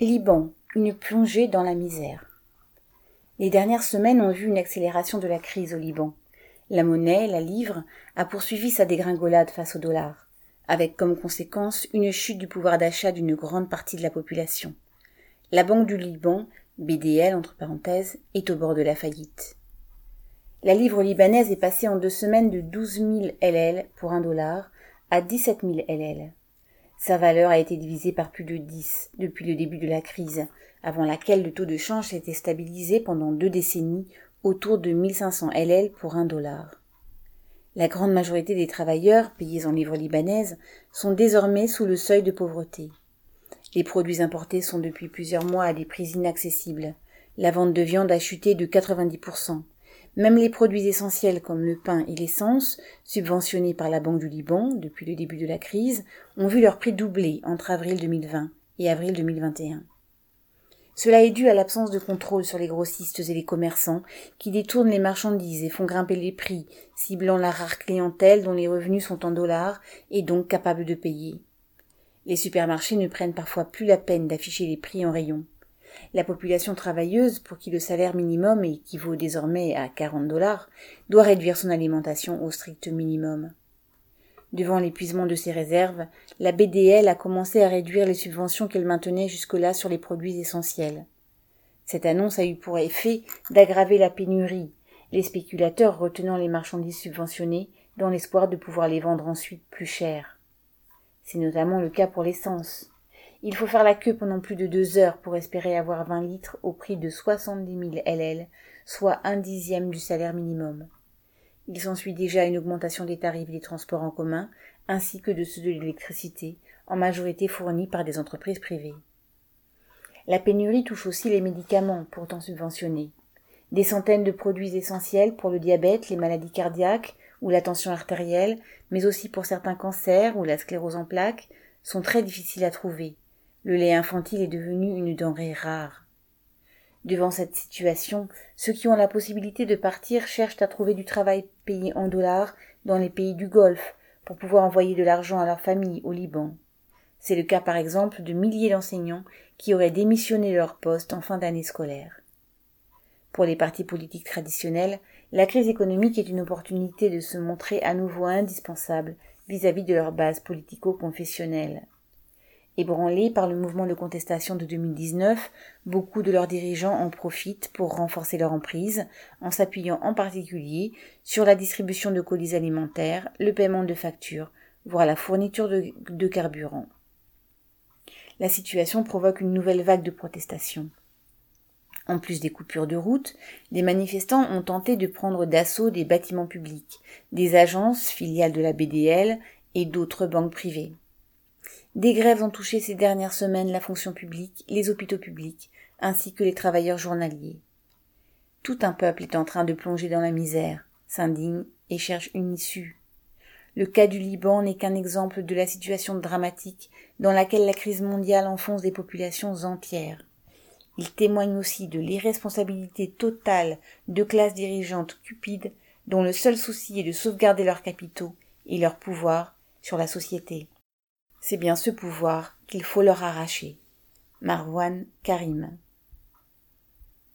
Liban, une plongée dans la misère. Les dernières semaines ont vu une accélération de la crise au Liban. La monnaie, la livre, a poursuivi sa dégringolade face au dollar, avec comme conséquence une chute du pouvoir d'achat d'une grande partie de la population. La Banque du Liban, BDL entre parenthèses, est au bord de la faillite. La livre libanaise est passée en deux semaines de 12 000 LL pour un dollar à 17 000 LL. Sa valeur a été divisée par plus de 10 depuis le début de la crise, avant laquelle le taux de change s'était stabilisé pendant deux décennies autour de 1500 LL pour un dollar. La grande majorité des travailleurs, payés en livres libanaises, sont désormais sous le seuil de pauvreté. Les produits importés sont depuis plusieurs mois à des prix inaccessibles. La vente de viande a chuté de 90%. Même les produits essentiels comme le pain et l'essence, subventionnés par la Banque du Liban depuis le début de la crise, ont vu leur prix doubler entre avril 2020 et avril 2021. Cela est dû à l'absence de contrôle sur les grossistes et les commerçants qui détournent les marchandises et font grimper les prix, ciblant la rare clientèle dont les revenus sont en dollars et donc capables de payer. Les supermarchés ne prennent parfois plus la peine d'afficher les prix en rayon. La population travailleuse, pour qui le salaire minimum équivaut désormais à 40 dollars, doit réduire son alimentation au strict minimum. Devant l'épuisement de ses réserves, la BDL a commencé à réduire les subventions qu'elle maintenait jusque-là sur les produits essentiels. Cette annonce a eu pour effet d'aggraver la pénurie, les spéculateurs retenant les marchandises subventionnées dans l'espoir de pouvoir les vendre ensuite plus cher. C'est notamment le cas pour l'essence. Il faut faire la queue pendant plus de deux heures pour espérer avoir vingt litres au prix de soixante-dix mille LL, soit un dixième du salaire minimum. Il s'ensuit déjà une augmentation des tarifs des transports en commun, ainsi que de ceux de l'électricité, en majorité fournis par des entreprises privées. La pénurie touche aussi les médicaments, pourtant subventionnés. Des centaines de produits essentiels pour le diabète, les maladies cardiaques ou la tension artérielle, mais aussi pour certains cancers ou la sclérose en plaques, sont très difficiles à trouver, le lait infantile est devenu une denrée rare. Devant cette situation, ceux qui ont la possibilité de partir cherchent à trouver du travail payé en dollars dans les pays du Golfe pour pouvoir envoyer de l'argent à leur famille au Liban. C'est le cas par exemple de milliers d'enseignants qui auraient démissionné leur poste en fin d'année scolaire. Pour les partis politiques traditionnels, la crise économique est une opportunité de se montrer à nouveau indispensable vis-à-vis de leur base politico-confessionnelle. Ébranlés par le mouvement de contestation de 2019, beaucoup de leurs dirigeants en profitent pour renforcer leur emprise, en s'appuyant en particulier sur la distribution de colis alimentaires, le paiement de factures, voire la fourniture de, carburant. La situation provoque une nouvelle vague de protestations. En plus des coupures de route, des manifestants ont tenté de prendre d'assaut des bâtiments publics, des agences, filiales de la BDL et d'autres banques privées. Des grèves ont touché ces dernières semaines la fonction publique, les hôpitaux publics, ainsi que les travailleurs journaliers. Tout un peuple est en train de plonger dans la misère, s'indigne et cherche une issue. Le cas du Liban n'est qu'un exemple de la situation dramatique dans laquelle la crise mondiale enfonce des populations entières. Il témoigne aussi de l'irresponsabilité totale de classes dirigeantes cupides dont le seul souci est de sauvegarder leurs capitaux et leur pouvoir sur la société. C'est bien ce pouvoir qu'il faut leur arracher. Marwan Karim.